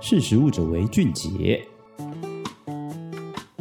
识时务者为俊杰。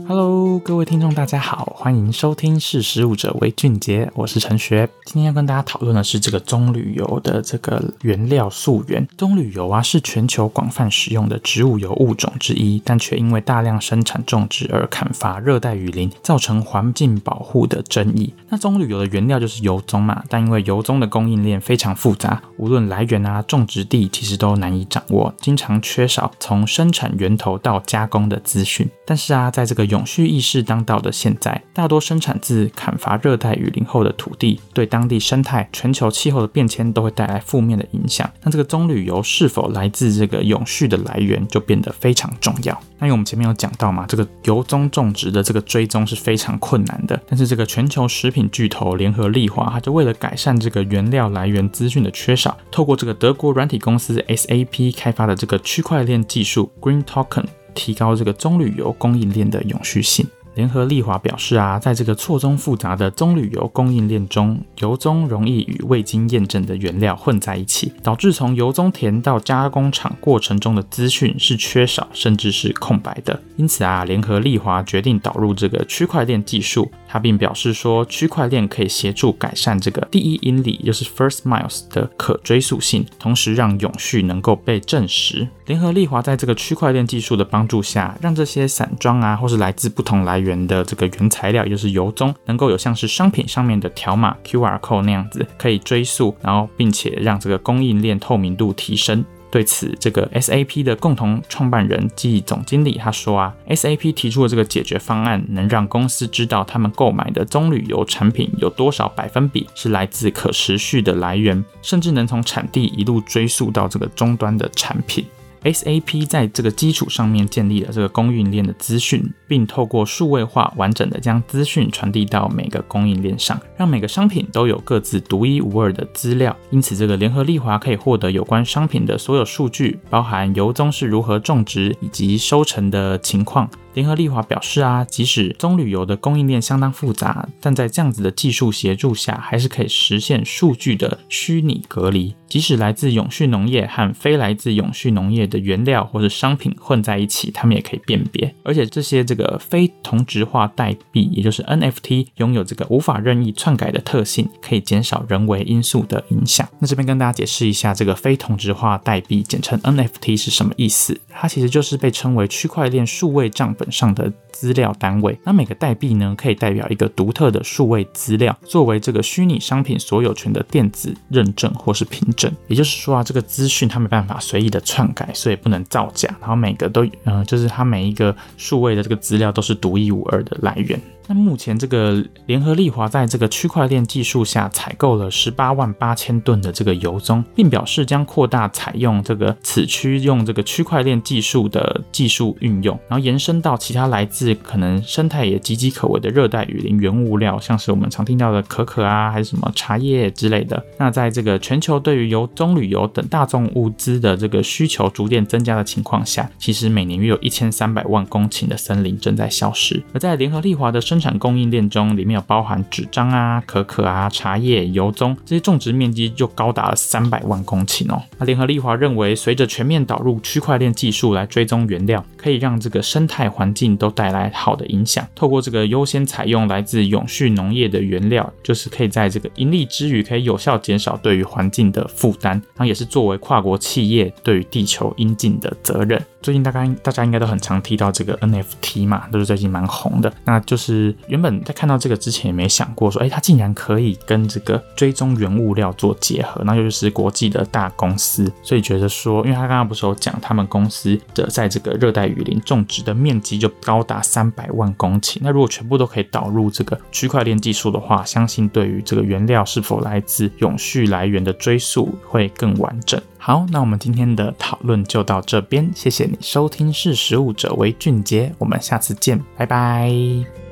Hello，各位听众，大家好，欢迎收听《识食物者为俊杰》，我是陈学。今天要跟大家讨论的是这个棕榈油的这个原料溯源。棕榈油啊，是全球广泛使用的植物油物种之一，但却因为大量生产种植而砍伐热带雨林，造成环境保护的争议。那棕榈油的原料就是油棕嘛，但因为油棕的供应链非常复杂，无论来源啊、种植地，其实都难以掌握，经常缺少从生产源头到加工的资讯。但是啊，在这个油永续意识当道的现在，大多生产自砍伐热带雨林后的土地，对当地生态、全球气候的变迁都会带来负面的影响。那这个棕榈油是否来自这个永续的来源，就变得非常重要。那因为我们前面有讲到嘛，这个油棕种植的这个追踪是非常困难的。但是这个全球食品巨头联合利华，它就为了改善这个原料来源资讯的缺少，透过这个德国软体公司 SAP 开发的这个区块链技术 Green Token。提高这个棕榈油供应链的永续性。联合利华表示啊，在这个错综复杂的棕榈油供应链中，油棕容易与未经验证的原料混在一起，导致从油棕田到加工厂过程中的资讯是缺少甚至是空白的。因此啊，联合利华决定导入这个区块链技术。他并表示说，区块链可以协助改善这个第一英里，就是 first miles 的可追溯性，同时让永续能够被证实。联合利华在这个区块链技术的帮助下，让这些散装啊，或是来自不同来源的这个原材料，也就是油棕，能够有像是商品上面的条码 QR code 那样子可以追溯，然后并且让这个供应链透明度提升。对此，这个 SAP 的共同创办人暨总经理他说啊，SAP 提出的这个解决方案，能让公司知道他们购买的棕榈油产品有多少百分比是来自可持续的来源，甚至能从产地一路追溯到这个终端的产品。SAP 在这个基础上面建立了这个供应链的资讯，并透过数位化完整的将资讯传递到每个供应链上，让每个商品都有各自独一无二的资料。因此，这个联合利华可以获得有关商品的所有数据，包含油棕是如何种植以及收成的情况。联合利华表示啊，即使棕榈油的供应链相当复杂，但在这样子的技术协助下，还是可以实现数据的虚拟隔离。即使来自永续农业和非来自永续农业的原料或者商品混在一起，他们也可以辨别。而且这些这个非同质化代币，也就是 NFT，拥有这个无法任意篡改的特性，可以减少人为因素的影响。那这边跟大家解释一下，这个非同质化代币，简称 NFT 是什么意思？它其实就是被称为区块链数位账本上的资料单位。那每个代币呢，可以代表一个独特的数位资料，作为这个虚拟商品所有权的电子认证或是凭证。也就是说啊，这个资讯它没办法随意的篡改，所以不能造假。然后每个都，嗯、就是它每一个数位的这个资料都是独一无二的来源。那目前这个联合利华在这个区块链技术下采购了十八万八千吨的这个油棕，并表示将扩大采用这个此区用这个区块链技术的技术运用，然后延伸到其他来自可能生态也岌岌可危的热带雨林原物料，像是我们常听到的可可啊，还是什么茶叶之类的。那在这个全球对于油棕榈油等大众物资的这个需求逐渐增加的情况下，其实每年约有一千三百万公顷的森林正在消失。而在联合利华的生生产供应链中，里面有包含纸张啊、可可啊、茶叶、油棕这些种植面积就高达了三百万公顷哦。那联合利华认为，随着全面导入区块链技术来追踪原料，可以让这个生态环境都带来好的影响。透过这个优先采用来自永续农业的原料，就是可以在这个盈利之余，可以有效减少对于环境的负担，然后也是作为跨国企业对于地球应尽的责任。最近大概大家应该都很常提到这个 NFT 嘛，都是最近蛮红的。那就是原本在看到这个之前也没想过说，哎，它竟然可以跟这个追踪原物料做结合，那就是国际的大公司，所以觉得说，因为他刚刚不是有讲他们公司的在这个热带雨林种植的面积就高达三百万公顷，那如果全部都可以导入这个区块链技术的话，相信对于这个原料是否来自永续来源的追溯会更完整。好，那我们今天的讨论就到这边，谢谢你收听，识食物者为俊杰，我们下次见，拜拜。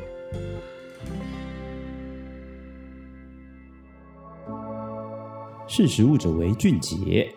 识时务者为俊杰。